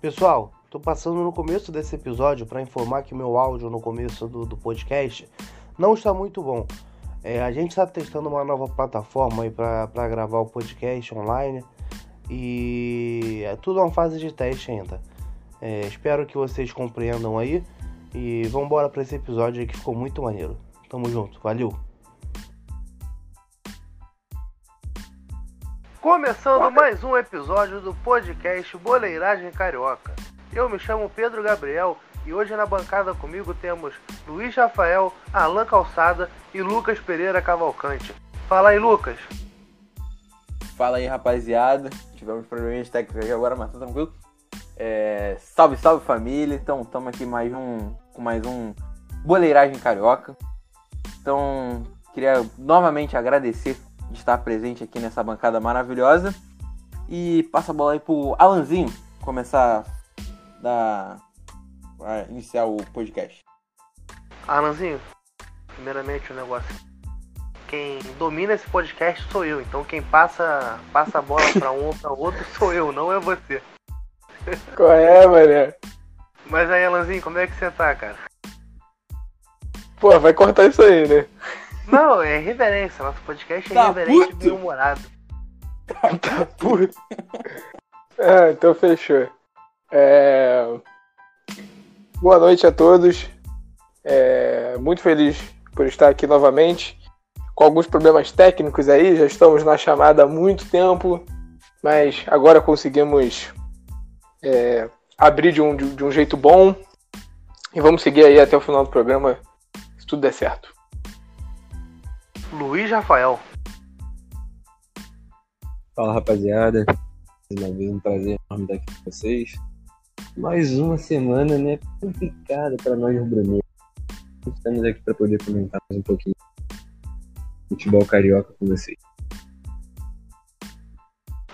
Pessoal, estou passando no começo desse episódio para informar que meu áudio no começo do, do podcast não está muito bom. É, a gente está testando uma nova plataforma para gravar o podcast online e é tudo uma fase de teste ainda. É, espero que vocês compreendam aí e vamos embora para esse episódio aí que ficou muito maneiro. Tamo junto, valeu! Começando mais um episódio do podcast Boleiragem Carioca. Eu me chamo Pedro Gabriel e hoje na bancada comigo temos Luiz Rafael, Alan Calçada e Lucas Pereira Cavalcante. Fala aí, Lucas. Fala aí, rapaziada. Tivemos probleminhas técnicos aqui agora, mas tá tranquilo. É... Salve, salve família. Então, estamos aqui mais um, com mais um Boleiragem Carioca. Então, queria novamente agradecer de estar presente aqui nessa bancada maravilhosa. E passa a bola aí pro Alanzinho começar da a iniciar o podcast. Alanzinho, primeiramente o um negócio. Quem domina esse podcast sou eu, então quem passa passa a bola para um ou para outro sou eu, não é você. Qual é, mané? Mas aí, Alanzinho, como é que você tá, cara? Pô, vai cortar isso aí, né? Não, é reverência. Nosso podcast é tá reverente e bem-humorado. Tá puto. Ah, então fechou. É... Boa noite a todos. É... Muito feliz por estar aqui novamente. Com alguns problemas técnicos aí, já estamos na chamada há muito tempo, mas agora conseguimos é... abrir de um, de um jeito bom. E vamos seguir aí até o final do programa, se tudo der certo. Luiz Rafael. Fala rapaziada, mais uma vez um prazer enorme estar aqui com vocês. Mais uma semana, né? Complicada para nós rubro Estamos aqui para poder comentar mais um pouquinho futebol carioca com vocês.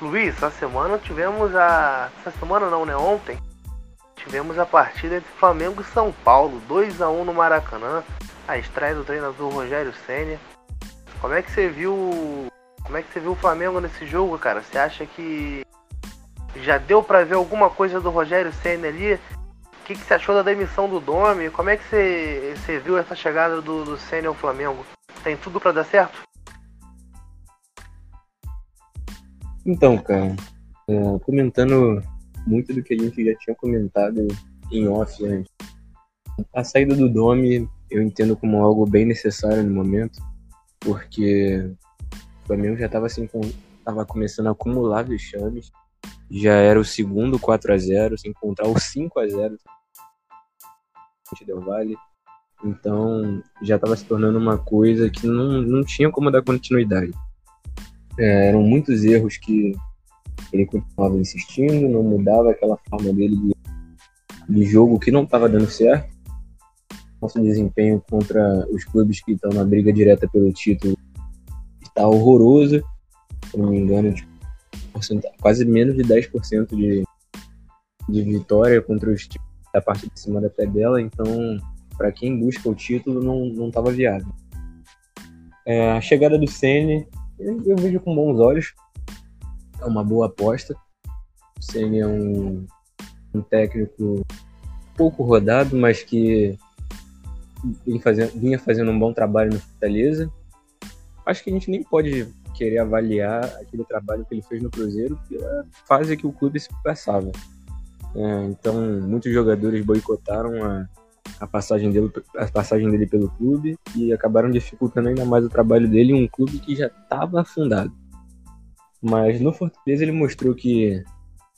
Luiz, essa semana tivemos a. Essa semana não, né? Ontem tivemos a partida entre Flamengo e São Paulo, 2 a 1 no Maracanã. A estreia do treinador Rogério Senna. Como é que você viu. Como é que você viu o Flamengo nesse jogo, cara? Você acha que já deu para ver alguma coisa do Rogério Senna ali? O que, que você achou da demissão do Domi? Como é que você, você viu essa chegada do, do Senna ao Flamengo? Tem tudo para dar certo? Então, cara, é, comentando muito do que a gente já tinha comentado em off antes. A saída do Domi eu entendo como algo bem necessário no momento porque o Flamengo já estava assim, com, começando a acumular vexames. Já era o segundo 4 a 0 sem encontrar o 5 a 0 Del Vale. Então já estava se tornando uma coisa que não, não tinha como dar continuidade. É, eram muitos erros que ele continuava insistindo, não mudava aquela forma dele de, de jogo que não estava dando certo nosso desempenho contra os clubes que estão na briga direta pelo título está horroroso. Se não me engano, tipo, quase menos de 10% de, de vitória contra os times da parte de cima da tabela. Então, para quem busca o título, não estava viável. É, a chegada do Ceni eu, vejo com bons olhos. É uma boa aposta. O Ceni é um, um técnico pouco rodado, mas que fazendo, vinha fazendo um bom trabalho no Fortaleza. Acho que a gente nem pode querer avaliar aquele trabalho que ele fez no Cruzeiro pela fase que o clube se passava. É, então, muitos jogadores boicotaram a, a, passagem dele, a passagem dele pelo clube e acabaram dificultando ainda mais o trabalho dele em um clube que já estava afundado. Mas no Fortaleza ele mostrou que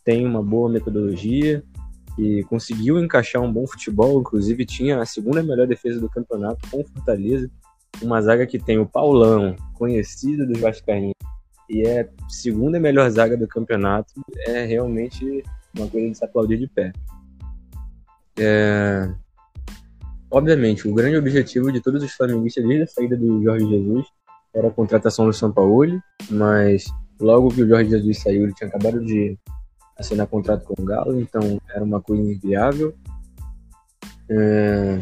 tem uma boa metodologia, que conseguiu encaixar um bom futebol, inclusive tinha a segunda melhor defesa do campeonato com Fortaleza, uma zaga que tem o Paulão, conhecido dos Vascaínos, e é a segunda melhor zaga do campeonato, é realmente uma coisa de se aplaudir de pé. É... Obviamente, o grande objetivo de todos os flamenguistas desde a saída do Jorge Jesus era a contratação do São Paulo, mas logo que o Jorge Jesus saiu, ele tinha acabado de assinar contrato com o Galo, então era uma coisa inviável. É,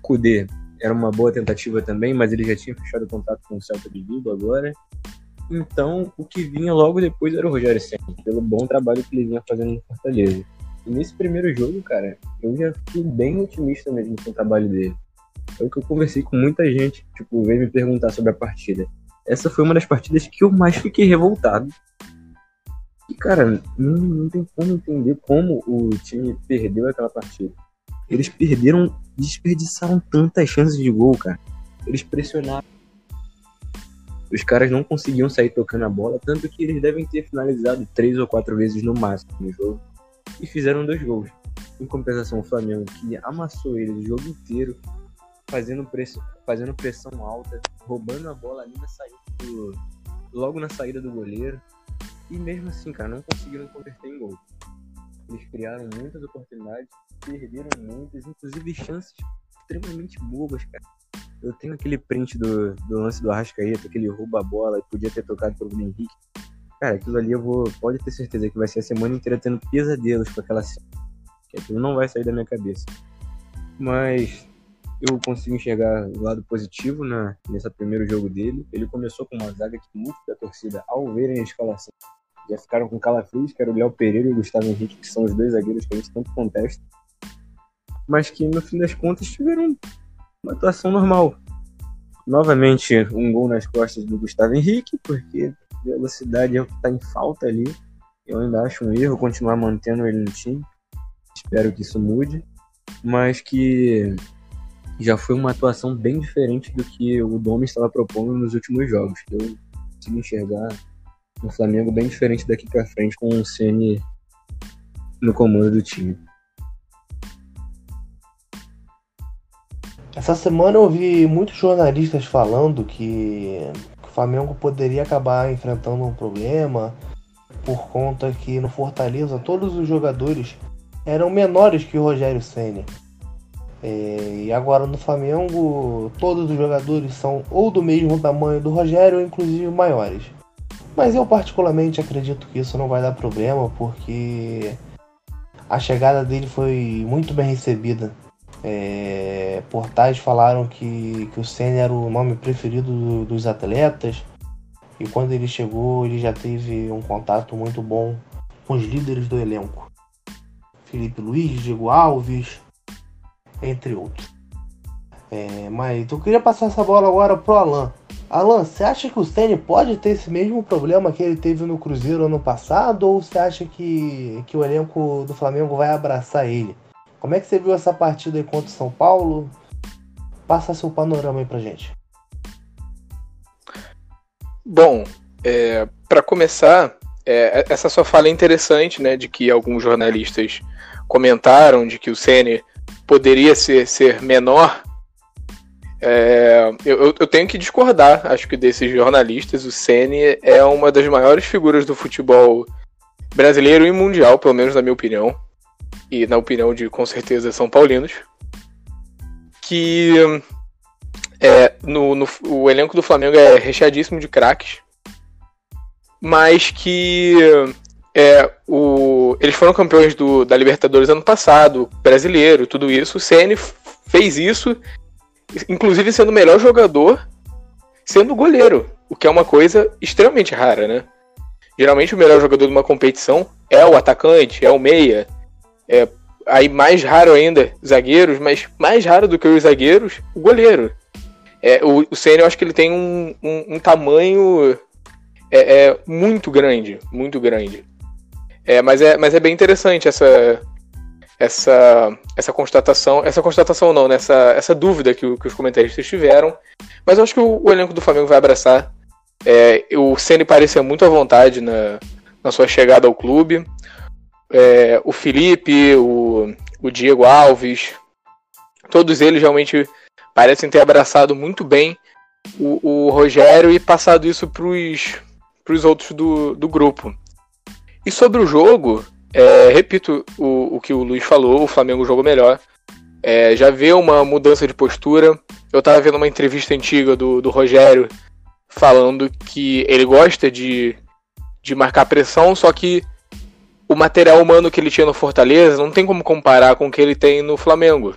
Kudê era uma boa tentativa também, mas ele já tinha fechado o contrato com o Celta de Vigo agora. Então, o que vinha logo depois era o Rogério Senna, pelo bom trabalho que ele vinha fazendo no Fortaleza. E nesse primeiro jogo, cara, eu já fiquei bem otimista mesmo com o trabalho dele. É o que eu conversei com muita gente, tipo, veio me perguntar sobre a partida. Essa foi uma das partidas que eu mais fiquei revoltado. E, cara, não, não tem como entender como o time perdeu aquela partida. Eles perderam, desperdiçaram tantas chances de gol, cara. Eles pressionaram. Os caras não conseguiam sair tocando a bola, tanto que eles devem ter finalizado três ou quatro vezes no máximo no jogo. E fizeram dois gols. Em compensação, o Flamengo, que amassou eles o jogo inteiro, fazendo, press... fazendo pressão alta, roubando a bola ali na saída do... logo na saída do goleiro. E mesmo assim, cara, não conseguiram converter em gol. Eles criaram muitas oportunidades, perderam muitas, inclusive chances extremamente bobas, cara. Eu tenho aquele print do, do lance do Arrascaeta, que ele rouba a bola e podia ter tocado pro Bruno Henrique. Cara, aquilo ali eu vou. Pode ter certeza que vai ser a semana inteira tendo pesadelos com aquela cena. Aquilo não vai sair da minha cabeça. Mas eu consigo enxergar o lado positivo na, nesse primeiro jogo dele. Ele começou com uma zaga que muitos da torcida, ao verem a escalação, já ficaram com calafrios, que era o Léo Pereira e o Gustavo Henrique, que são os dois zagueiros que a gente tanto contesta. Mas que no fim das contas tiveram uma atuação normal. Novamente, um gol nas costas do Gustavo Henrique, porque velocidade é o que está em falta ali. Eu ainda acho um erro continuar mantendo ele no time. Espero que isso mude. Mas que já foi uma atuação bem diferente do que o Domi estava propondo nos últimos jogos. Eu consigo enxergar um Flamengo bem diferente daqui para frente com o Ceni no comando do time. Essa semana eu vi muitos jornalistas falando que o Flamengo poderia acabar enfrentando um problema por conta que no Fortaleza todos os jogadores eram menores que o Rogério Senna. É, e agora no Flamengo todos os jogadores são ou do mesmo tamanho do Rogério ou inclusive maiores. Mas eu particularmente acredito que isso não vai dar problema porque a chegada dele foi muito bem recebida é, portais falaram que, que o Senna era o nome preferido do, dos atletas e quando ele chegou ele já teve um contato muito bom com os líderes do elenco. Felipe Luiz, Diego Alves, entre outros. É, mas eu queria passar essa bola agora pro Alan. Alan, você acha que o Senna pode ter esse mesmo problema que ele teve no Cruzeiro ano passado ou você acha que, que o elenco do Flamengo vai abraçar ele? Como é que você viu essa partida aí contra o São Paulo? Passa seu panorama aí pra gente. Bom, é, para começar, é, essa sua fala é interessante, né, de que alguns jornalistas comentaram de que o Ceni poderia ser, ser menor. É, eu, eu, tenho que discordar, acho que desses jornalistas, o Ceni é uma das maiores figuras do futebol brasileiro e mundial, pelo menos na minha opinião e na opinião de com certeza São Paulinos, que é, no, no, o elenco do Flamengo é recheadíssimo de craques, mas que é, o, eles foram campeões do, da Libertadores ano passado, brasileiro, tudo isso. O CN fez isso, inclusive sendo o melhor jogador, sendo goleiro, o que é uma coisa extremamente rara, né? Geralmente o melhor jogador de uma competição é o atacante, é o meia, é, aí mais raro ainda, zagueiros, mas mais raro do que os zagueiros, o goleiro. É, o, o Senna, eu acho que ele tem um, um, um tamanho é, é, muito grande, muito grande. É, mas, é, mas é bem interessante essa, essa, essa constatação, essa constatação não, nessa né? essa dúvida que, que, os comentaristas tiveram. Mas eu acho que o, o elenco do Flamengo vai abraçar. É, o Ceni parecia muito à vontade na, na sua chegada ao clube é, o Felipe, o, o Diego Alves, todos eles realmente parecem ter abraçado muito bem o, o Rogério e passado isso para os outros do, do grupo. E sobre o jogo, é, repito o, o que o Luiz falou, o Flamengo jogou melhor. É, já vê uma mudança de postura. Eu estava vendo uma entrevista antiga do, do Rogério falando que ele gosta de, de marcar pressão, só que o material humano que ele tinha no Fortaleza não tem como comparar com o que ele tem no Flamengo.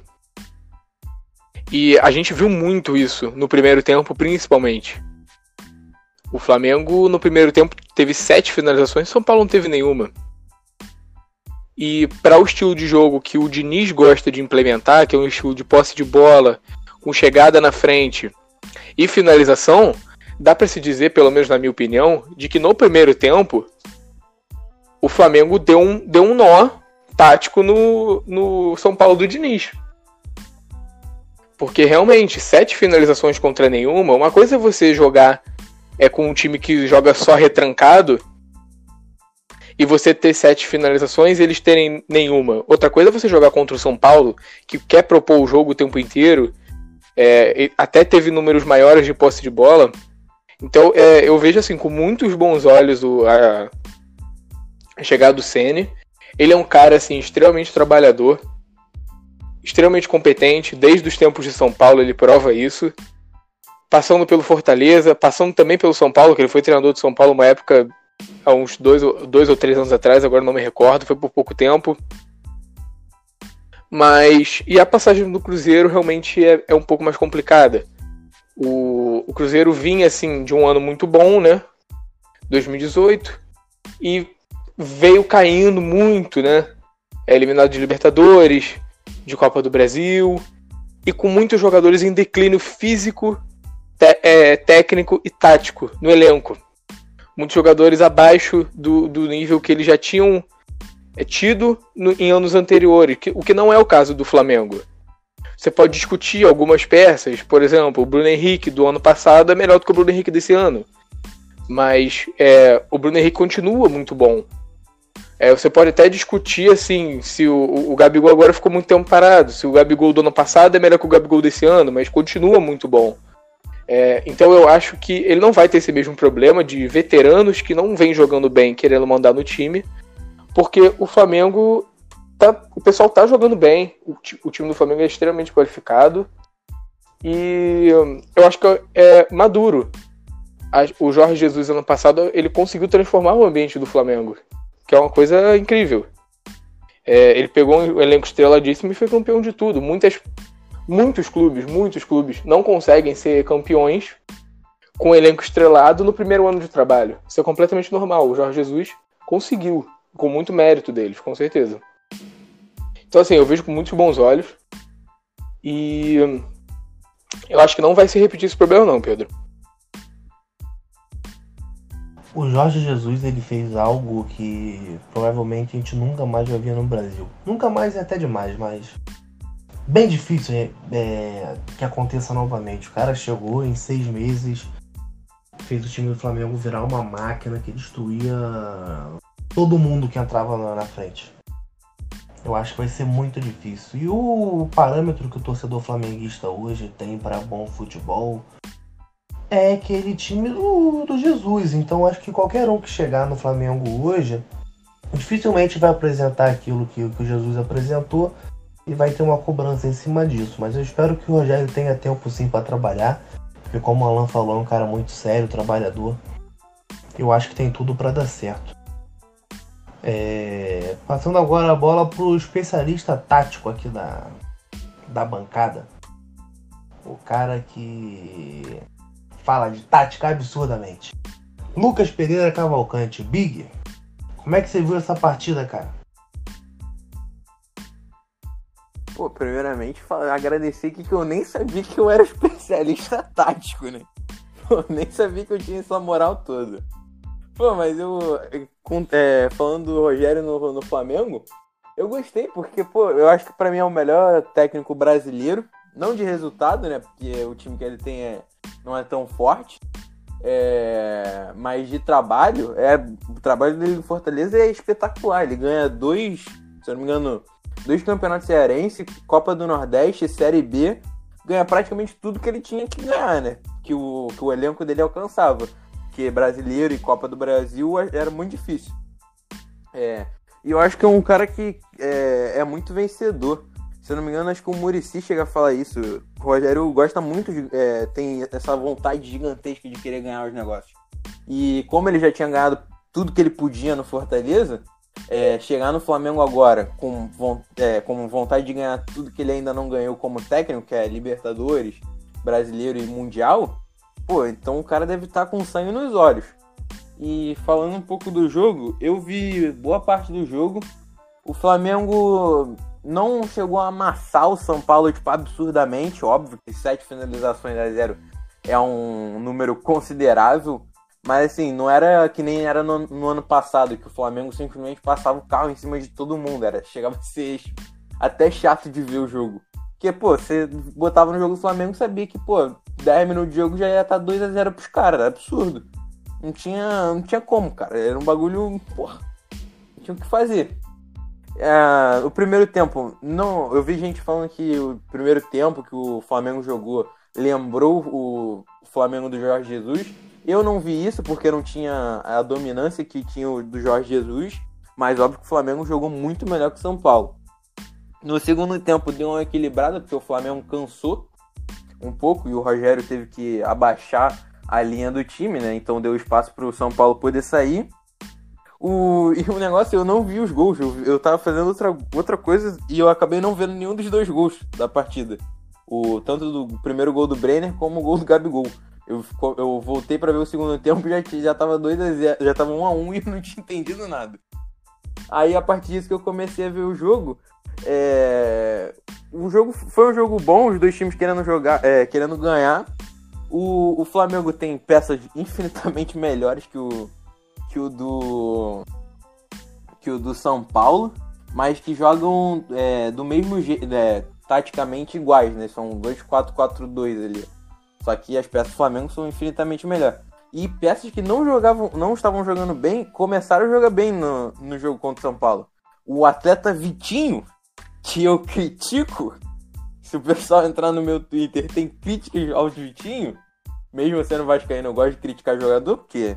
E a gente viu muito isso no primeiro tempo, principalmente. O Flamengo no primeiro tempo teve sete finalizações, São Paulo não teve nenhuma. E para o estilo de jogo que o Diniz gosta de implementar, que é um estilo de posse de bola, com chegada na frente e finalização, dá para se dizer, pelo menos na minha opinião, de que no primeiro tempo o Flamengo deu um, deu um nó tático no, no São Paulo do Diniz. Porque realmente, sete finalizações contra nenhuma, uma coisa é você jogar é com um time que joga só retrancado e você ter sete finalizações e eles terem nenhuma. Outra coisa é você jogar contra o São Paulo, que quer propor o jogo o tempo inteiro, é, até teve números maiores de posse de bola. Então é, eu vejo assim com muitos bons olhos o, a, a chegada do Sene. Ele é um cara assim extremamente trabalhador, extremamente competente. Desde os tempos de São Paulo ele prova isso. Passando pelo Fortaleza, passando também pelo São Paulo, que ele foi treinador de São Paulo uma época há uns dois, dois ou três anos atrás, agora não me recordo, foi por pouco tempo. Mas. E a passagem do Cruzeiro realmente é, é um pouco mais complicada. O, o Cruzeiro vinha assim de um ano muito bom, né? 2018. E veio caindo muito, né? É eliminado de Libertadores, de Copa do Brasil. E com muitos jogadores em declínio físico, é, técnico e tático no elenco. Muitos jogadores abaixo do, do nível que eles já tinham é tido no, em anos anteriores, que, o que não é o caso do Flamengo. Você pode discutir algumas peças, por exemplo, o Bruno Henrique do ano passado é melhor do que o Bruno Henrique desse ano. Mas é, o Bruno Henrique continua muito bom. É, você pode até discutir assim se o, o Gabigol agora ficou muito tempo parado, se o Gabigol do ano passado é melhor que o Gabigol desse ano, mas continua muito bom. É, então eu acho que ele não vai ter esse mesmo problema de veteranos que não vêm jogando bem querendo mandar no time porque o Flamengo tá, o pessoal tá jogando bem, o, o time do Flamengo é extremamente qualificado e eu acho que é maduro. O Jorge Jesus ano passado ele conseguiu transformar o ambiente do Flamengo, que é uma coisa incrível. É, ele pegou um elenco estreladíssimo e foi campeão de tudo. Muitas, muitos clubes, muitos clubes não conseguem ser campeões com um elenco estrelado no primeiro ano de trabalho. Isso é completamente normal. O Jorge Jesus conseguiu com muito mérito deles, com certeza. Então, assim, eu vejo com muitos bons olhos. E eu acho que não vai se repetir esse problema, não, Pedro. O Jorge Jesus ele fez algo que provavelmente a gente nunca mais vai ver no Brasil. Nunca mais é até demais, mas bem difícil é, é, que aconteça novamente. O cara chegou em seis meses, fez o time do Flamengo virar uma máquina que destruía todo mundo que entrava lá na frente. Eu acho que vai ser muito difícil. E o parâmetro que o torcedor flamenguista hoje tem para bom futebol é aquele time do, do Jesus. Então acho que qualquer um que chegar no Flamengo hoje dificilmente vai apresentar aquilo que, que o Jesus apresentou e vai ter uma cobrança em cima disso. Mas eu espero que o Rogério tenha tempo sim para trabalhar, porque como o Alan falou, é um cara muito sério, trabalhador. Eu acho que tem tudo para dar certo. É, passando agora a bola para o especialista tático aqui da, da bancada. O cara que fala de tática absurdamente. Lucas Pereira Cavalcante, Big. Como é que você viu essa partida, cara? Pô, primeiramente, agradecer que eu nem sabia que eu era especialista tático, né? Pô, nem sabia que eu tinha essa moral toda. Pô, mas eu. É, falando do Rogério no, no Flamengo, eu gostei, porque, pô, eu acho que pra mim é o melhor técnico brasileiro. Não de resultado, né? Porque o time que ele tem é, não é tão forte. É, mas de trabalho, é, o trabalho dele no Fortaleza é espetacular. Ele ganha dois, se eu não me engano, dois campeonatos cearense, Copa do Nordeste, Série B. Ganha praticamente tudo que ele tinha que ganhar, né? Que o, que o elenco dele alcançava porque brasileiro e Copa do Brasil era muito difícil. É, e eu acho que é um cara que é, é, muito vencedor. Se eu não me engano, acho que o Murici chega a falar isso. O Rogério gosta muito de. É, tem essa vontade gigantesca de querer ganhar os negócios. E como ele já tinha ganhado tudo que ele podia no Fortaleza, é, chegar no Flamengo agora com, é, com vontade de ganhar tudo que ele ainda não ganhou como técnico, que é Libertadores, Brasileiro e Mundial, Pô, então o cara deve estar tá com sangue nos olhos. E falando um pouco do jogo, eu vi boa parte do jogo. O Flamengo não chegou a amassar o São Paulo, tipo, absurdamente. Óbvio que sete finalizações a zero é um número considerável. Mas assim, não era que nem era no, no, ano passado, que o Flamengo simplesmente passava o carro em cima de todo mundo. Era, chegava a ser até chato de ver o jogo. Porque, pô, você botava no jogo do Flamengo sabia que, pô, 10 minutos de jogo já ia estar 2 a 0 pros caras. Era absurdo. Não tinha, não tinha como, cara. Era um bagulho, porra. Não tinha o que fazer. É, o primeiro tempo, não, eu vi gente falando que o primeiro tempo que o Flamengo jogou lembrou o Flamengo do Jorge Jesus. Eu não vi isso porque não tinha a dominância que tinha o do Jorge Jesus, mas óbvio que o Flamengo jogou muito melhor que o São Paulo. No segundo tempo deu uma equilibrada, porque o Flamengo cansou um pouco e o Rogério teve que abaixar a linha do time, né? Então deu espaço para o São Paulo poder sair. O, e o negócio, eu não vi os gols. Eu, eu tava fazendo outra, outra coisa e eu acabei não vendo nenhum dos dois gols da partida. O, tanto do primeiro gol do Brenner como o gol do Gabigol. Eu, eu voltei para ver o segundo tempo e já, já tava 2 a 0, já tava 1 a 1 e não tinha entendido nada. Aí a partir disso que eu comecei a ver o jogo, é... O jogo foi um jogo bom, os dois times querendo jogar, é, querendo ganhar. O, o Flamengo tem peças infinitamente melhores que o que o do que o do São Paulo, mas que jogam é, do mesmo jeito, é, taticamente iguais, né? São 2-4-4-2 ali. Só que as peças do Flamengo são infinitamente melhores. E peças que não jogavam, não estavam jogando bem, começaram a jogar bem no, no jogo contra o São Paulo. O atleta Vitinho que eu critico, se o pessoal entrar no meu Twitter tem críticas ao Vitinho, mesmo sendo vascaíno, eu gosto de criticar jogador, porque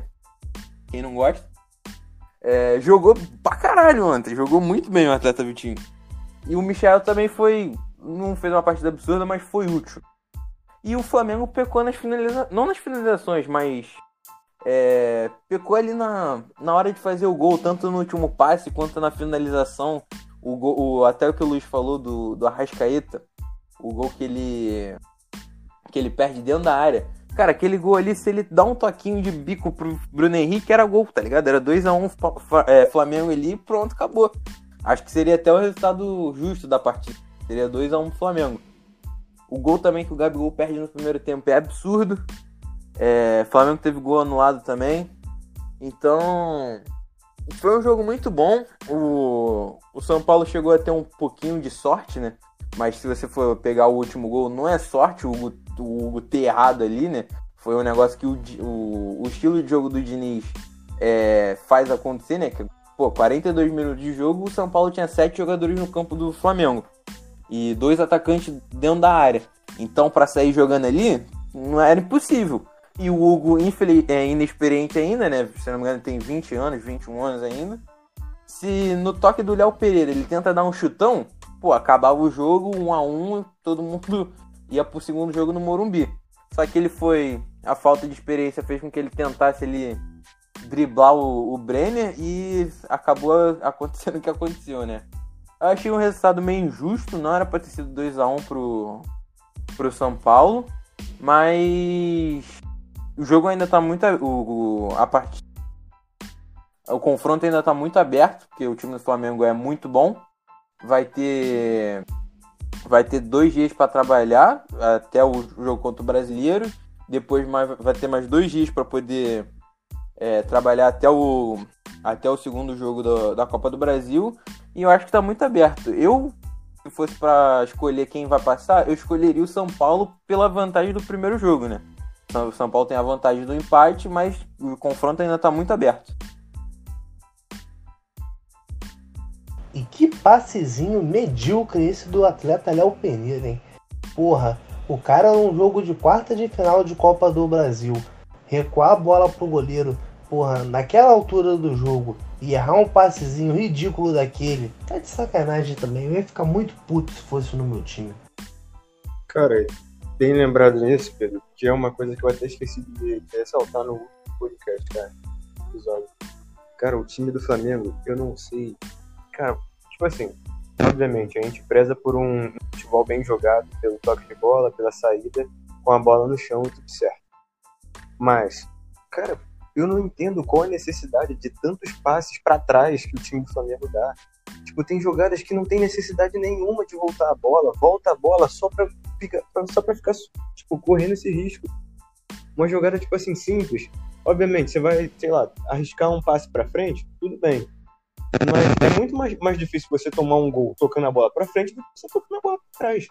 quem não gosta, é, jogou pra caralho ontem, jogou muito bem o atleta Vitinho. E o Michel também foi, não fez uma partida absurda, mas foi útil. E o Flamengo pecou nas finalizações, não nas finalizações, mas é, pecou ali na, na hora de fazer o gol, tanto no último passe quanto na finalização o, gol, o até o que o Luiz falou do, do Arrascaeta, o gol que ele que ele perde dentro da área. Cara, aquele gol ali, se ele dá um toquinho de bico pro Bruno Henrique, era gol, tá ligado? Era 2x1 um, é, Flamengo ali pronto, acabou. Acho que seria até o resultado justo da partida. Seria 2x1 um Flamengo. O gol também que o Gabigol perde no primeiro tempo é absurdo. É, Flamengo teve gol anulado também. Então, foi um jogo muito bom. O, o São Paulo chegou a ter um pouquinho de sorte, né? Mas se você for pegar o último gol, não é sorte o Hugo, o Hugo ter errado ali, né? Foi um negócio que o, o, o estilo de jogo do Diniz é, faz acontecer, né? Que, pô, 42 minutos de jogo, o São Paulo tinha sete jogadores no campo do Flamengo. E dois atacantes dentro da área. Então, para sair jogando ali, não era impossível. E o Hugo, infeliz, é inexperiente ainda, né? Se não me engano, tem 20 anos, 21 anos ainda. Se no toque do Léo Pereira ele tenta dar um chutão, pô, acabava o jogo, um a um, todo mundo ia pro segundo jogo no Morumbi. Só que ele foi. A falta de experiência fez com que ele tentasse ele driblar o, o Brenner e acabou acontecendo o que aconteceu, né? Eu achei um resultado meio injusto, não era pra ter sido 2x1 pro, pro São Paulo, mas o jogo ainda tá muito. O, o, a part... o confronto ainda tá muito aberto, porque o time do Flamengo é muito bom. Vai ter. Vai ter dois dias para trabalhar até o jogo contra o brasileiro. Depois mais, vai ter mais dois dias para poder é, trabalhar até o, até o segundo jogo do, da Copa do Brasil. E eu acho que tá muito aberto. Eu, se fosse para escolher quem vai passar, eu escolheria o São Paulo pela vantagem do primeiro jogo, né? O São Paulo tem a vantagem do empate, mas o confronto ainda está muito aberto. E que passezinho medíocre esse do atleta Léo Pereira, hein? Porra, o cara num jogo de quarta de final de Copa do Brasil, recuar a bola pro goleiro, porra, naquela altura do jogo, e errar um passezinho ridículo daquele, tá de sacanagem também. Eu ia ficar muito puto se fosse no meu time. Cara, bem lembrado nisso, Pedro, que é uma coisa que eu até esqueci de ressaltar no último podcast, cara, episódio. Cara, o time do Flamengo, eu não sei. Cara, tipo assim, obviamente, a gente preza por um futebol bem jogado, pelo toque de bola, pela saída, com a bola no chão e tudo certo. Mas, cara, eu não entendo qual a necessidade de tantos passes para trás que o time do Flamengo dá. tipo, tem jogadas que não tem necessidade nenhuma de voltar a bola, volta a bola só pra, ficar, só pra ficar, tipo, correndo esse risco. Uma jogada, tipo assim, simples. Obviamente, você vai, sei lá, arriscar um passe pra frente, tudo bem. Mas é muito mais, mais difícil você tomar um gol tocando a bola pra frente do que você tocando a bola pra trás.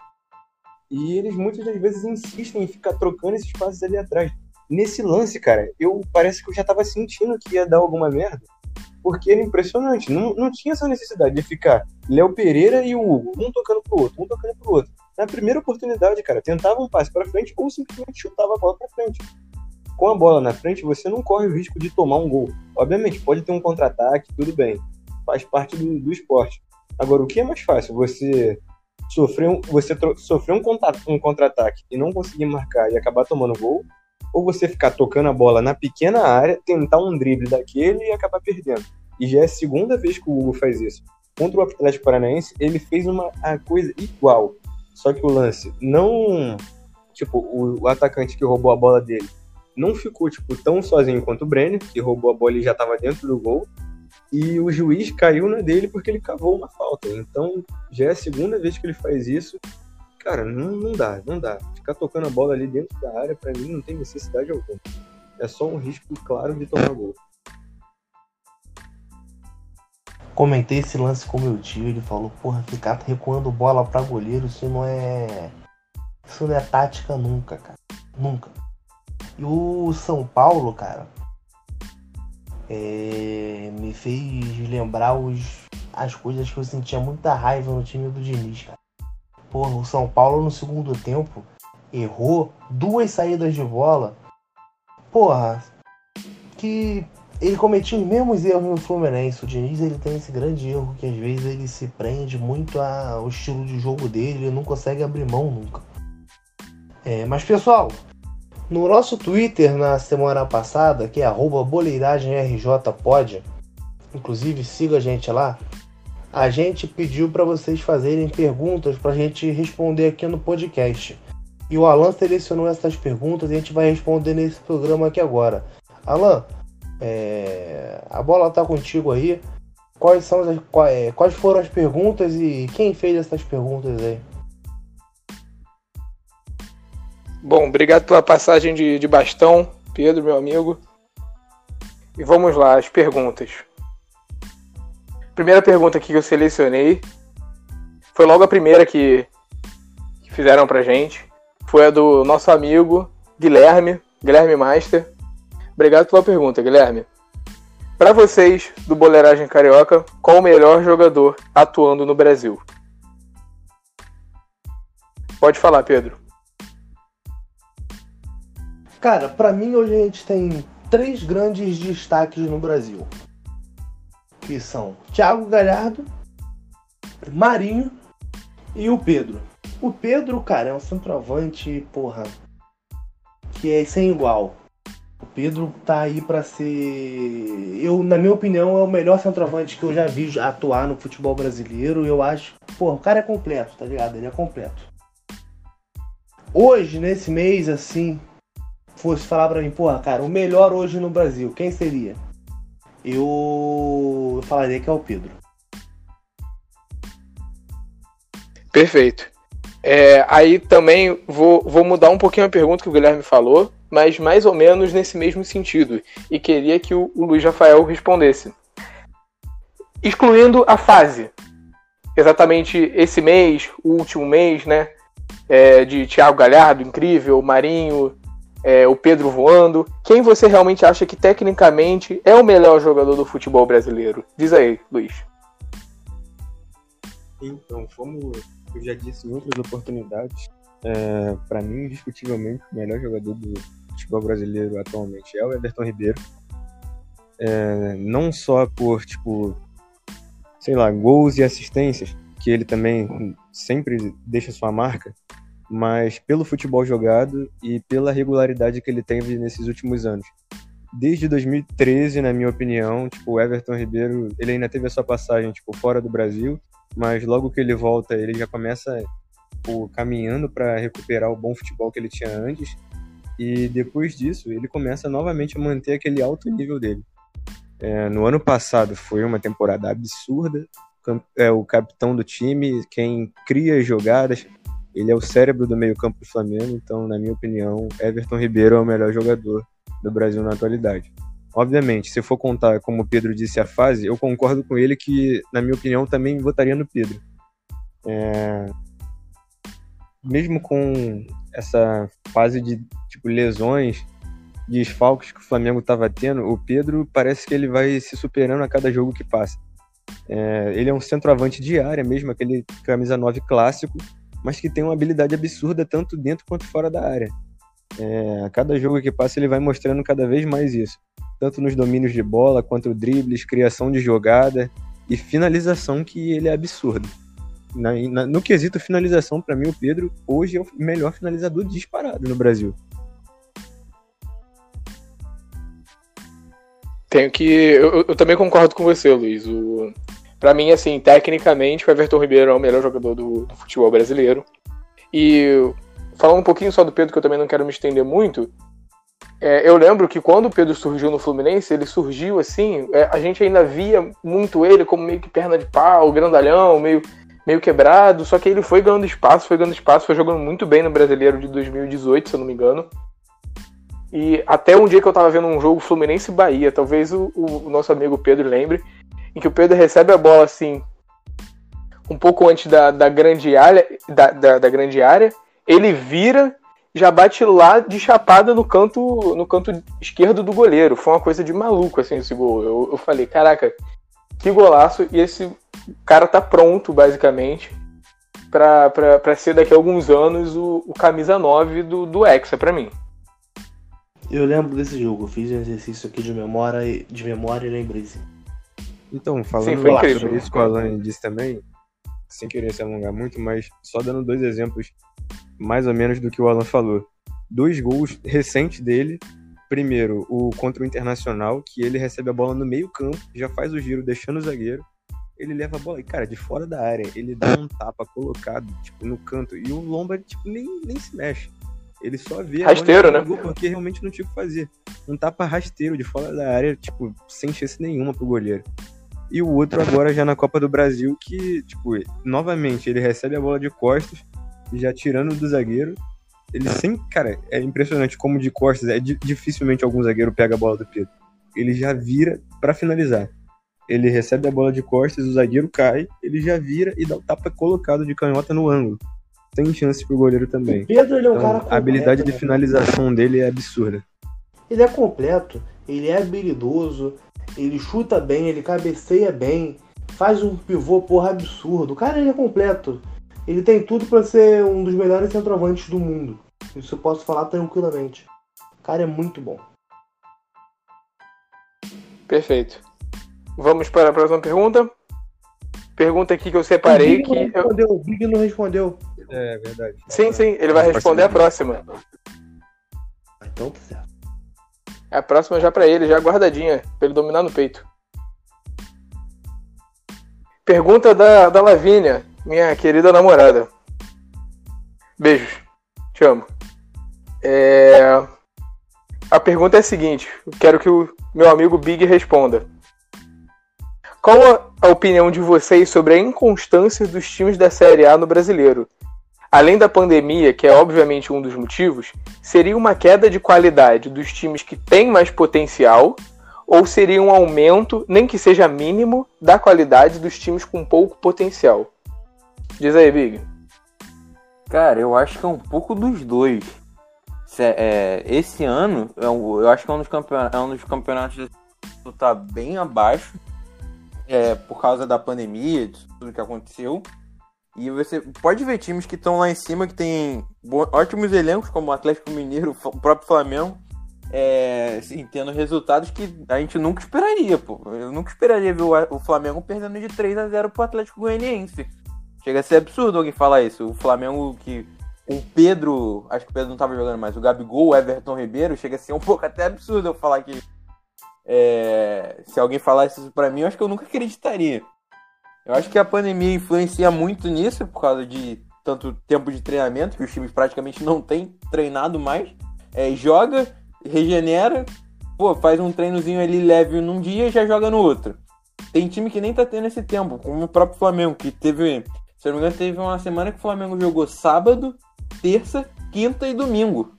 E eles muitas das vezes insistem em ficar trocando esses passes ali atrás. Nesse lance, cara, eu parece que eu já tava sentindo que ia dar alguma merda porque era impressionante. Não, não tinha essa necessidade de ficar Léo Pereira e o Hugo, um tocando pro outro, um tocando pro outro. Na primeira oportunidade, cara, tentava um passe para frente ou simplesmente chutava a bola para frente. Com a bola na frente, você não corre o risco de tomar um gol. Obviamente, pode ter um contra-ataque, tudo bem. Faz parte do, do esporte. Agora, o que é mais fácil? Você sofrer um, você sofrer um contra-ataque um contra e não conseguir marcar e acabar tomando gol, ou você ficar tocando a bola na pequena área, tentar um drible daquele e acabar perdendo. E já é a segunda vez que o Hugo faz isso. Contra o Atlético Paranaense, ele fez uma coisa igual. Só que o lance não. Tipo, o, o atacante que roubou a bola dele não ficou tipo, tão sozinho quanto o Brenner, que roubou a bola e já estava dentro do gol. E o juiz caiu na dele porque ele cavou uma falta. Então já é a segunda vez que ele faz isso. Cara, não, não dá, não dá. Ficar tocando a bola ali dentro da área, para mim, não tem necessidade alguma. É só um risco claro de tomar gol. Comentei esse lance com meu tio, ele falou, porra, ficar recuando bola para goleiro, isso não é. Isso não é tática nunca, cara. Nunca. E o São Paulo, cara, é... me fez lembrar os... as coisas que eu sentia muita raiva no time do Diniz, cara. Porra, o São Paulo no segundo tempo errou duas saídas de bola. Porra, que ele cometia os mesmos erros no Fluminense. O Diniz ele tem esse grande erro que às vezes ele se prende muito ao estilo de jogo dele, ele não consegue abrir mão nunca. É, mas pessoal, no nosso Twitter na semana passada, que é boleiragemrjpod, inclusive siga a gente lá, a gente pediu para vocês fazerem perguntas para a gente responder aqui no podcast. E o Alan selecionou essas perguntas e a gente vai responder nesse programa aqui agora. Alan, é... a bola está contigo aí. Quais, são as, é, quais foram as perguntas e quem fez essas perguntas aí? Bom, obrigado pela passagem de, de bastão, Pedro, meu amigo. E vamos lá, as perguntas. Primeira pergunta aqui que eu selecionei foi logo a primeira que, que fizeram pra gente. Foi a do nosso amigo Guilherme, Guilherme Master. Obrigado pela pergunta, Guilherme. Para vocês, do Boleiragem Carioca, qual o melhor jogador atuando no Brasil? Pode falar, Pedro. Cara, para mim hoje a gente tem três grandes destaques no Brasil que são Thiago Galhardo, Marinho e o Pedro. O Pedro, cara, é um centroavante, porra, que é sem igual. O Pedro tá aí para ser, eu, na minha opinião, é o melhor centroavante que eu já vi atuar no futebol brasileiro. Eu acho, porra, o cara é completo, tá ligado? Ele é completo. Hoje, nesse mês, assim, fosse falar para mim, porra, cara, o melhor hoje no Brasil, quem seria? Eu falaria que é o Pedro. Perfeito. É, aí também vou, vou mudar um pouquinho a pergunta que o Guilherme falou, mas mais ou menos nesse mesmo sentido. E queria que o, o Luiz Rafael respondesse. Excluindo a fase. Exatamente esse mês, o último mês, né? É, de Thiago Galhardo, incrível, Marinho, é, o Pedro voando. Quem você realmente acha que tecnicamente é o melhor jogador do futebol brasileiro? Diz aí, Luiz. Então, como eu já disse em outras oportunidades, é, para mim, indiscutivelmente, o melhor jogador do futebol brasileiro atualmente é o Everton Ribeiro. É, não só por, tipo, sei lá, gols e assistências, que ele também sempre deixa sua marca, mas pelo futebol jogado e pela regularidade que ele teve nesses últimos anos. Desde 2013, na minha opinião, tipo, o Everton Ribeiro, ele ainda teve a sua passagem tipo fora do Brasil, mas logo que ele volta, ele já começa tipo, caminhando para recuperar o bom futebol que ele tinha antes. E depois disso, ele começa novamente a manter aquele alto nível dele. É, no ano passado foi uma temporada absurda, é o capitão do time, quem cria jogadas. Ele é o cérebro do meio-campo do Flamengo, então, na minha opinião, Everton Ribeiro é o melhor jogador do Brasil na atualidade. Obviamente, se for contar, como o Pedro disse, a fase, eu concordo com ele que, na minha opinião, também votaria no Pedro. É... Mesmo com essa fase de tipo, lesões, desfalques que o Flamengo estava tendo, o Pedro parece que ele vai se superando a cada jogo que passa. É... Ele é um centroavante de área mesmo, aquele camisa 9 clássico, mas que tem uma habilidade absurda tanto dentro quanto fora da área. É, a cada jogo que passa ele vai mostrando cada vez mais isso, tanto nos domínios de bola quanto dribles, criação de jogada e finalização que ele é absurdo. Na, na, no quesito finalização, para mim o Pedro hoje é o melhor finalizador disparado no Brasil. Tenho que. Eu, eu também concordo com você, Luiz. O... Para mim, assim, tecnicamente, o Everton Ribeiro é o melhor jogador do, do futebol brasileiro. E falando um pouquinho só do Pedro, que eu também não quero me estender muito, é, eu lembro que quando o Pedro surgiu no Fluminense, ele surgiu assim, é, a gente ainda via muito ele como meio que perna de pau, grandalhão, meio, meio quebrado, só que ele foi ganhando espaço, foi ganhando espaço, foi jogando muito bem no Brasileiro de 2018, se eu não me engano. E até um dia que eu tava vendo um jogo Fluminense Bahia, talvez o, o nosso amigo Pedro lembre, em que o Pedro recebe a bola assim, um pouco antes da, da grande área, da, da, da grande área, ele vira, já bate lá de chapada no canto no canto esquerdo do goleiro. Foi uma coisa de maluco, assim, esse gol. Eu, eu falei, caraca, que golaço. E esse cara tá pronto, basicamente, para ser daqui a alguns anos o, o camisa 9 do, do Hexa para mim. Eu lembro desse jogo, fiz um exercício aqui de memória, de memória e lembrei sim. Então, falando Sim, sobre isso que o Alan disse também, sem querer se alongar muito, mas só dando dois exemplos mais ou menos do que o Alan falou. Dois gols recentes dele. Primeiro, o contra o Internacional, que ele recebe a bola no meio campo, já faz o giro deixando o zagueiro. Ele leva a bola, e cara, de fora da área, ele dá um tapa colocado, tipo, no canto. E o Lomba, tipo, nem, nem se mexe. Ele só vê rasteiro, né? porque realmente não tinha o que fazer. Um tapa rasteiro de fora da área, tipo, sem chance nenhuma pro goleiro. E o outro agora já na Copa do Brasil, que, tipo, novamente, ele recebe a bola de costas, já tirando do zagueiro. Ele sempre, cara, é impressionante como de costas, é dificilmente algum zagueiro pega a bola do Pedro. Ele já vira para finalizar. Ele recebe a bola de costas, o zagueiro cai, ele já vira e dá o tapa colocado de canhota no ângulo. Tem chance pro goleiro também. O Pedro, ele é um então, cara completo, A habilidade de né? finalização dele é absurda. Ele é completo, ele é habilidoso, ele chuta bem, ele cabeceia bem, faz um pivô, porra, absurdo. O cara ele é completo. Ele tem tudo para ser um dos melhores centroavantes do mundo. Isso eu posso falar tranquilamente. O cara é muito bom. Perfeito. Vamos para a próxima pergunta. Pergunta aqui que eu separei. O Big não que respondeu, o Big não respondeu. É verdade. Sim, sim, ele vai responder a próxima. Ah, Então tá certo. A próxima já pra ele, já guardadinha, pra ele dominar no peito. Pergunta da, da Lavínia, minha querida namorada. Beijos, te amo. É... A pergunta é a seguinte: quero que o meu amigo Big responda. Qual a opinião de vocês sobre a inconstância dos times da Série A no brasileiro? Além da pandemia, que é obviamente um dos motivos, seria uma queda de qualidade dos times que têm mais potencial ou seria um aumento, nem que seja mínimo, da qualidade dos times com pouco potencial? Diz aí, Big. Cara, eu acho que é um pouco dos dois. Se- é, esse ano, eu, eu acho que é um dos campeonatos, é um dos campeonatos que tá bem abaixo, é, por causa da pandemia, de tudo que aconteceu. E você pode ver times que estão lá em cima, que tem ótimos elencos, como o Atlético Mineiro, o próprio Flamengo, é, assim, tendo resultados que a gente nunca esperaria, pô. Eu nunca esperaria ver o, Flamengo perdendo de 3 a 0 pro Atlético Goianiense. Chega a ser absurdo alguém falar isso. O Flamengo que. O Pedro. Acho que o Pedro não tava jogando mais. O Gabigol, o Everton Ribeiro. Chega a ser um pouco até absurdo eu falar que. é, se alguém falasse isso pra mim, eu acho que eu nunca acreditaria. Eu acho que a pandemia influencia muito nisso, por causa de tanto tempo de treinamento, que os times praticamente não têm treinado mais. É, joga, regenera, pô, faz um treinozinho ali leve num dia e já joga no outro. tem time que nem tá tendo esse tempo, como o próprio Flamengo, que teve, se não me engano, teve uma semana que o Flamengo jogou sábado, terça, quinta e domingo.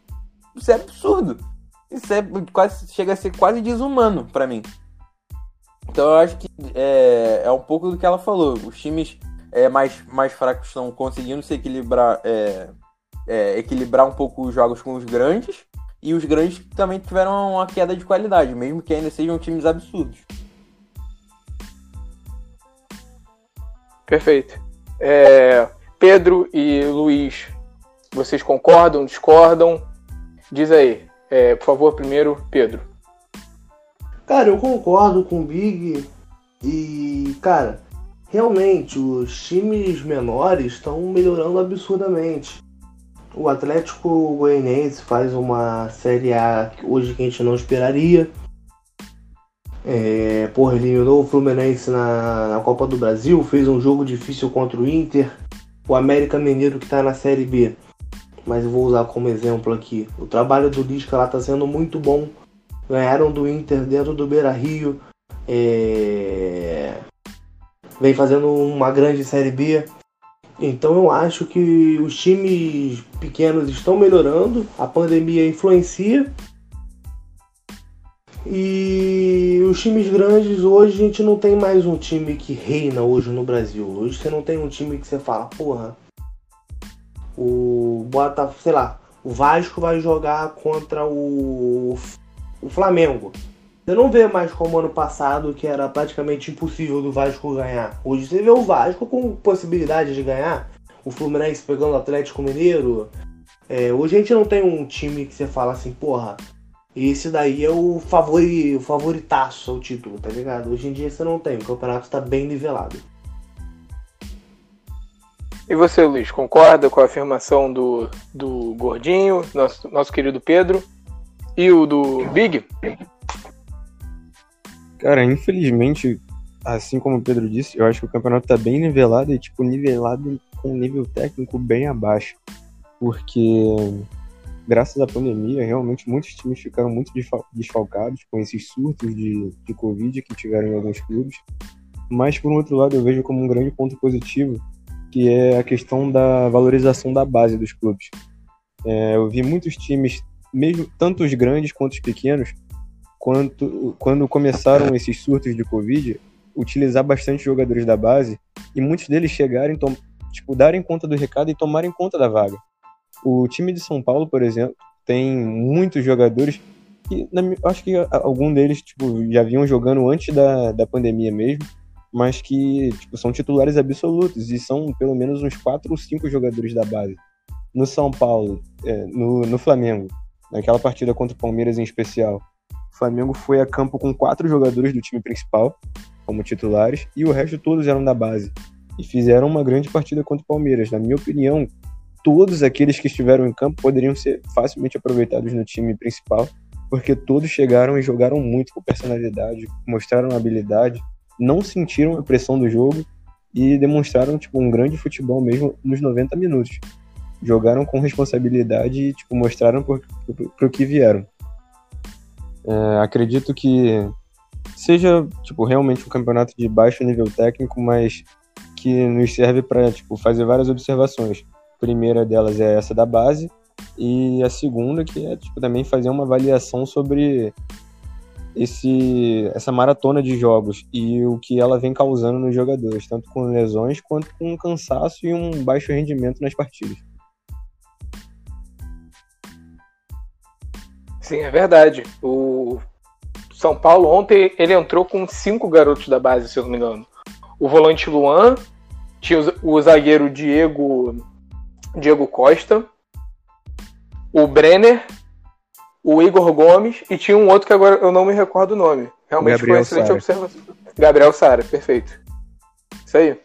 Isso é absurdo. Isso é quase, chega a ser quase desumano para mim. Então eu acho que é, é um pouco do que ela falou. Os times é, mais, mais fracos estão conseguindo se equilibrar, é, é, equilibrar um pouco os jogos com os grandes. E os grandes também tiveram uma queda de qualidade, mesmo que ainda sejam times absurdos. Perfeito. É, Pedro e Luiz, vocês concordam, discordam? Diz aí. É, por favor, primeiro, Pedro. Cara, eu concordo com o Big e, cara, realmente os times menores estão melhorando absurdamente. O Atlético Goianiense faz uma Série A hoje que a gente não esperaria. É, porra, eliminou o Fluminense na, na Copa do Brasil, fez um jogo difícil contra o Inter. O América Mineiro que está na Série B. Mas eu vou usar como exemplo aqui. O trabalho do Lisca lá está sendo muito bom ganharam do Inter dentro do Beira Rio, é... vem fazendo uma grande Série B. Então eu acho que os times pequenos estão melhorando, a pandemia influencia. E os times grandes hoje a gente não tem mais um time que reina hoje no Brasil. Hoje você não tem um time que você fala, porra, o bota, sei lá, o Vasco vai jogar contra o o Flamengo. Você não vê mais como ano passado, que era praticamente impossível do Vasco ganhar. Hoje você vê o Vasco com possibilidade de ganhar. O Fluminense pegando o Atlético Mineiro. É, hoje a gente não tem um time que você fala assim, porra, esse daí é o, favori, o favoritaço ao título, tá ligado? Hoje em dia você não tem, o campeonato está bem nivelado. E você, Luiz, concorda com a afirmação do, do Gordinho, nosso, nosso querido Pedro? E o do Big? Cara, infelizmente, assim como o Pedro disse, eu acho que o campeonato tá bem nivelado e, tipo, nivelado com um nível técnico bem abaixo. Porque, graças à pandemia, realmente muitos times ficaram muito desfalcados com esses surtos de, de Covid que tiveram em alguns clubes. Mas, por um outro lado, eu vejo como um grande ponto positivo, que é a questão da valorização da base dos clubes. É, eu vi muitos times mesmo tanto os grandes quanto os pequenos, quanto, quando começaram esses surtos de Covid, utilizar bastante jogadores da base e muitos deles chegarem, tipo, darem conta do recado e tomarem conta da vaga. O time de São Paulo, por exemplo, tem muitos jogadores que acho que algum deles tipo, já vinham jogando antes da, da pandemia mesmo, mas que tipo, são titulares absolutos e são pelo menos uns quatro ou cinco jogadores da base. No São Paulo, é, no, no Flamengo, naquela partida contra o Palmeiras em especial, o Flamengo foi a campo com quatro jogadores do time principal como titulares e o resto todos eram da base. E fizeram uma grande partida contra o Palmeiras. Na minha opinião, todos aqueles que estiveram em campo poderiam ser facilmente aproveitados no time principal, porque todos chegaram e jogaram muito com personalidade, mostraram habilidade, não sentiram a pressão do jogo e demonstraram tipo um grande futebol mesmo nos 90 minutos jogaram com responsabilidade e tipo, mostraram para o que vieram. É, acredito que seja tipo, realmente um campeonato de baixo nível técnico, mas que nos serve para tipo, fazer várias observações. A primeira delas é essa da base, e a segunda que é tipo, também fazer uma avaliação sobre esse, essa maratona de jogos e o que ela vem causando nos jogadores, tanto com lesões quanto com cansaço e um baixo rendimento nas partidas. Sim, é verdade. O São Paulo ontem ele entrou com cinco garotos da base, se eu não me engano. O volante Luan, tinha o zagueiro Diego Diego Costa, o Brenner, o Igor Gomes e tinha um outro que agora eu não me recordo o nome. Realmente Gabriel foi uma excelente Sara. observação. Gabriel Sara, perfeito. Isso aí.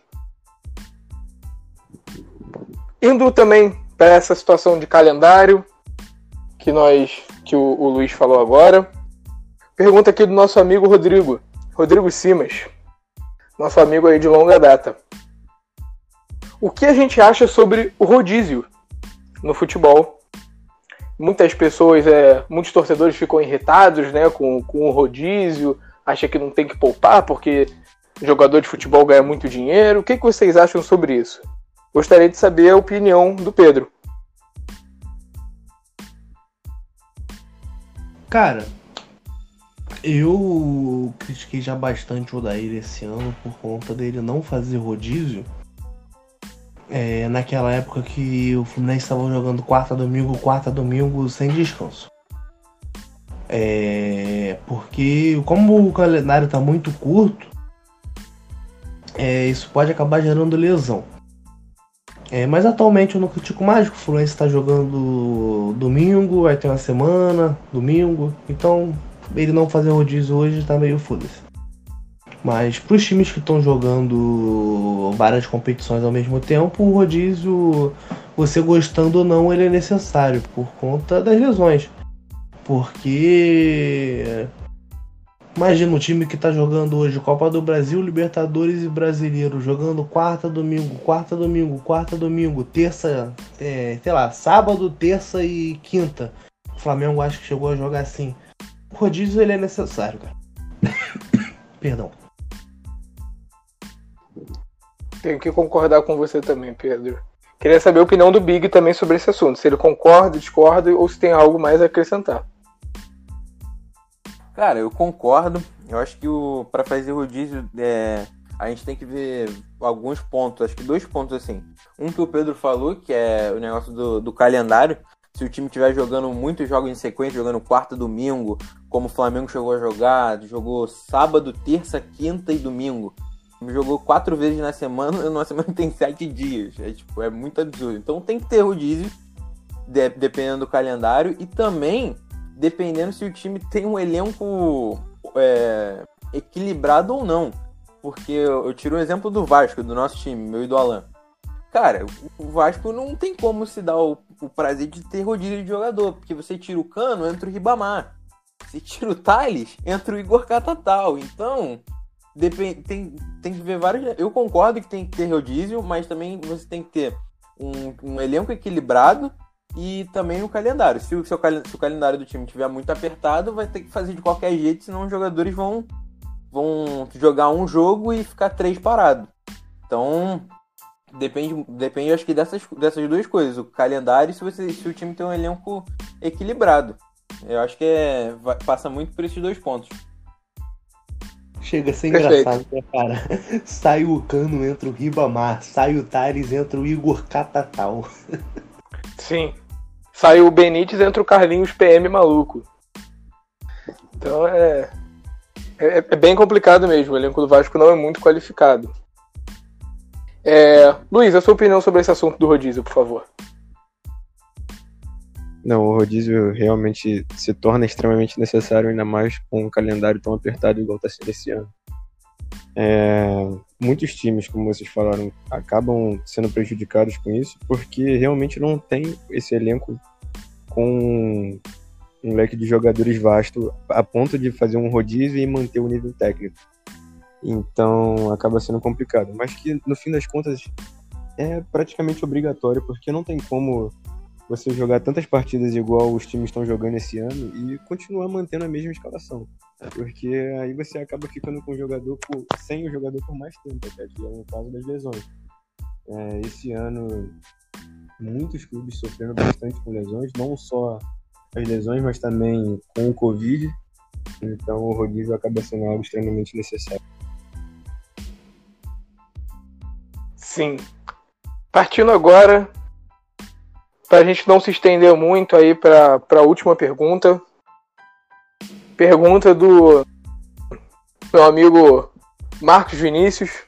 Indo também para essa situação de calendário que nós que o, o Luiz falou agora. Pergunta aqui do nosso amigo Rodrigo, Rodrigo Simas, nosso amigo aí de longa data. O que a gente acha sobre o rodízio no futebol? Muitas pessoas, é, muitos torcedores ficam irritados né, com, com o rodízio, acha que não tem que poupar porque jogador de futebol ganha muito dinheiro. O que, que vocês acham sobre isso? Gostaria de saber a opinião do Pedro. Cara, eu critiquei já bastante o Odair esse ano por conta dele não fazer rodízio. É, naquela época que o Fluminense estava jogando quarta domingo, quarta domingo sem descanso. É, porque como o calendário está muito curto, é, isso pode acabar gerando lesão. É, mas atualmente eu não critico mais, o Fluminense está jogando domingo, vai ter uma semana, domingo, então ele não fazer rodízio hoje tá meio foda-se. Mas para os times que estão jogando várias competições ao mesmo tempo, o rodízio, você gostando ou não, ele é necessário por conta das lesões. Porque Imagina um time que tá jogando hoje Copa do Brasil, Libertadores e Brasileiro, jogando quarta, domingo, quarta, domingo, quarta, domingo, terça, é, sei lá, sábado, terça e quinta. O Flamengo acho que chegou a jogar assim. O rodízio ele é necessário, cara. Perdão. Tenho que concordar com você também, Pedro. Queria saber a opinião do Big também sobre esse assunto. Se ele concorda, discorda ou se tem algo mais a acrescentar. Cara, eu concordo. Eu acho que o para fazer rodízio é, a gente tem que ver alguns pontos. Acho que dois pontos assim. Um que o Pedro falou, que é o negócio do, do calendário. Se o time estiver jogando muitos jogos em sequência, jogando quarta, domingo, como o Flamengo chegou a jogar, jogou sábado, terça, quinta e domingo. Jogou quatro vezes na semana, na semana tem sete dias. É tipo, é muito absurdo. Então tem que ter rodízio, de, dependendo do calendário, e também dependendo se o time tem um elenco é, equilibrado ou não. Porque eu, tiro o um exemplo do Vasco, do nosso time, meu e do Alan. Cara, o Vasco não tem como se dar o, o, prazer de ter rodízio de jogador, porque você tira o Cano, entra o Ribamar. Se tira o Thales, entra o Igor Catatal. Então, depend, tem, tem que ver vários. Eu concordo que tem que ter rodízio, mas também você tem que ter um, um elenco equilibrado e também o calendário. Se o, seu, se o calendário do time estiver muito apertado, vai ter que fazer de qualquer jeito, senão os jogadores vão, vão jogar um jogo e ficar três parados. Então, depende, depende acho que dessas, dessas duas coisas, o calendário e se, você, se o time tem um elenco equilibrado. Eu acho que é, passa muito por esses dois pontos. Chega a ser engraçado, né, cara? Sai o Cano, entra o Ribamar. Sai o Tires, entra o Igor Catatal. Sim. Saiu o Benítez, entra o Carlinhos PM maluco. Então é, é, é, bem complicado mesmo. O elenco do Vasco não é muito qualificado. É, Luiz, a sua opinião sobre esse assunto do rodízio, por favor. Não, o rodízio realmente se torna extremamente necessário, ainda mais com um calendário tão apertado igual está sendo esse ano. É, muitos times, como vocês falaram, acabam sendo prejudicados com isso, porque realmente não tem esse elenco com um leque de jogadores vasto a ponto de fazer um rodízio e manter o nível técnico. Então acaba sendo complicado. Mas que no fim das contas é praticamente obrigatório, porque não tem como você jogar tantas partidas igual os times estão jogando esse ano e continuar mantendo a mesma escalação. Porque aí você acaba ficando com o jogador por, sem o jogador por mais tempo, até que é caso das lesões. É, esse ano muitos clubes sofrendo bastante com lesões, não só as lesões, mas também com o Covid. Então o rodízio acaba sendo algo extremamente necessário. Sim. Partindo agora, para a gente não se estender muito aí para a última pergunta. Pergunta do meu amigo Marcos Vinícius.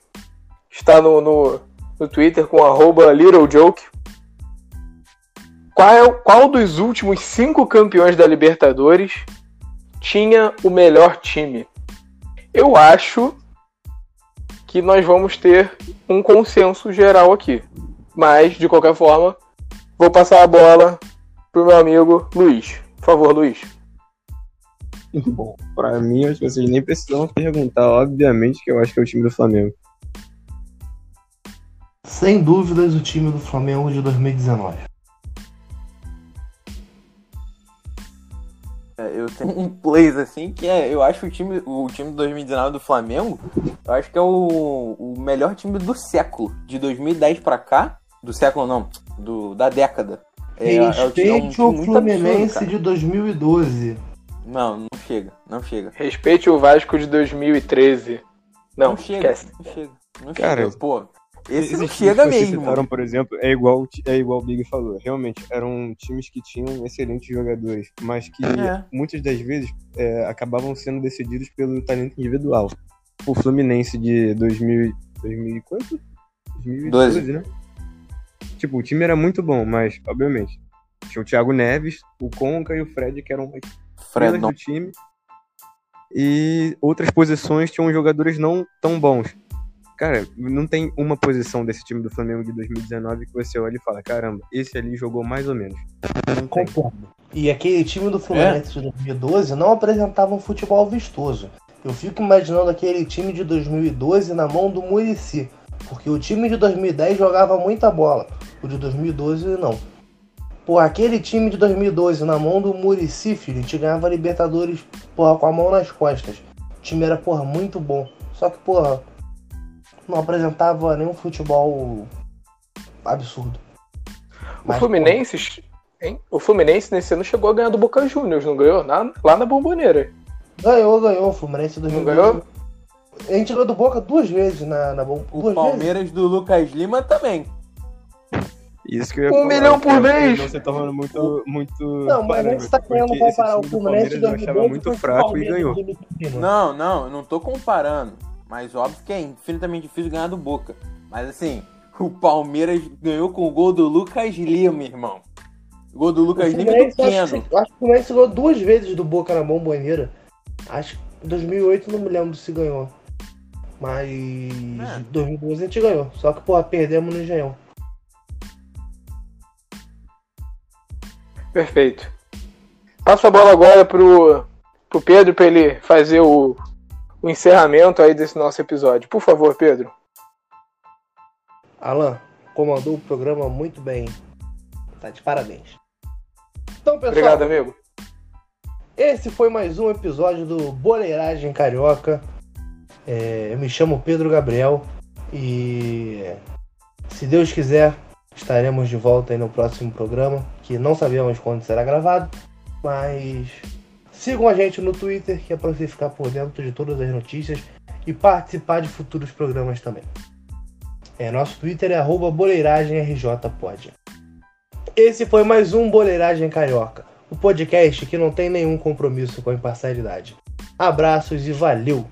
Está no, no, no Twitter com arroba LittleJoke. Qual, qual dos últimos cinco campeões da Libertadores tinha o melhor time? Eu acho que nós vamos ter um consenso geral aqui. Mas, de qualquer forma, vou passar a bola pro meu amigo Luiz. Por favor, Luiz. Bom, pra mim, acho que vocês nem precisam perguntar. Obviamente que eu acho que é o time do Flamengo. Sem dúvidas, o time do Flamengo de 2019. Eu tenho um plays assim que é, eu acho o time, o time de 2019 do Flamengo, eu acho que é o, o melhor time do século, de 2010 pra cá, do século não, do, da década. É, Respeite é, é um o Fluminense absurdo, de 2012. Não, não chega, não chega. Respeite o Vasco de 2013. Não, não chega, esquece. não chega. Não Cara, chega, pô. Esse não chega mesmo. Citaram, por exemplo, é igual, é igual o Big falou. Realmente, eram times que tinham excelentes jogadores, mas que é. muitas das vezes é, acabavam sendo decididos pelo talento individual. O Fluminense de 2000, 2000 quanto? 2012, 12. né? Tipo, o time era muito bom, mas, obviamente, tinha o Thiago Neves, o Conca e o Fred, que eram Fred do time. E outras posições tinham jogadores não tão bons. Cara, não tem uma posição desse time do Flamengo de 2019 que você olha e fala: caramba, esse ali jogou mais ou menos. Concordo. E aquele time do Fluminense é? de 2012 não apresentava um futebol vistoso. Eu fico imaginando aquele time de 2012 na mão do Murici. Porque o time de 2010 jogava muita bola. O de 2012 não. Pô, aquele time de 2012 na mão do Murici, filho, a gente ganhava Libertadores, porra, com a mão nas costas. O time era, porra, muito bom. Só que, porra, não apresentava nenhum futebol absurdo. Mas, o Fluminense, hein? O Fluminense nesse ano chegou a ganhar do Boca Juniors, não ganhou? Na, lá na Bomboneira. Ganhou, ganhou. O Fluminense 2012. Não ganhou? A gente ganhou do Boca duas vezes na, na O Palmeiras vezes. do Lucas Lima também. Isso que eu ia Um falar, milhão por mês! Você tá falando muito. muito não, mas você tá querendo comparar o Fluminense do eu achava muito fraco e ganhou. Não, não, eu não tô comparando. Mas óbvio que é infinitamente difícil ganhar do Boca. Mas assim, o Palmeiras ganhou com o gol do Lucas Lima, irmão. O gol do Lucas Lima e do Keno. Acho, acho que o Fluminense ganhou duas vezes do Boca na bomboneira. Acho que em 2008 não me lembro se ganhou. Mas em é. 2012 a gente ganhou. Só que, porra, perdemos no Engenhão. Perfeito. Passa a bola agora pro, pro Pedro para ele fazer o, o encerramento aí desse nosso episódio. Por favor, Pedro. Alan, comandou o programa muito bem. Tá de parabéns. Então, pessoal. Obrigado, amigo. Esse foi mais um episódio do Boleiragem Carioca. É, eu me chamo Pedro Gabriel e se Deus quiser estaremos de volta aí no próximo programa, que não sabemos quando será gravado, mas Sigam a gente no Twitter, que é para você ficar por dentro de todas as notícias e participar de futuros programas também. É, nosso Twitter é boleiragemrjpod. Esse foi mais um Boleiragem Carioca, o podcast que não tem nenhum compromisso com a imparcialidade. Abraços e valeu!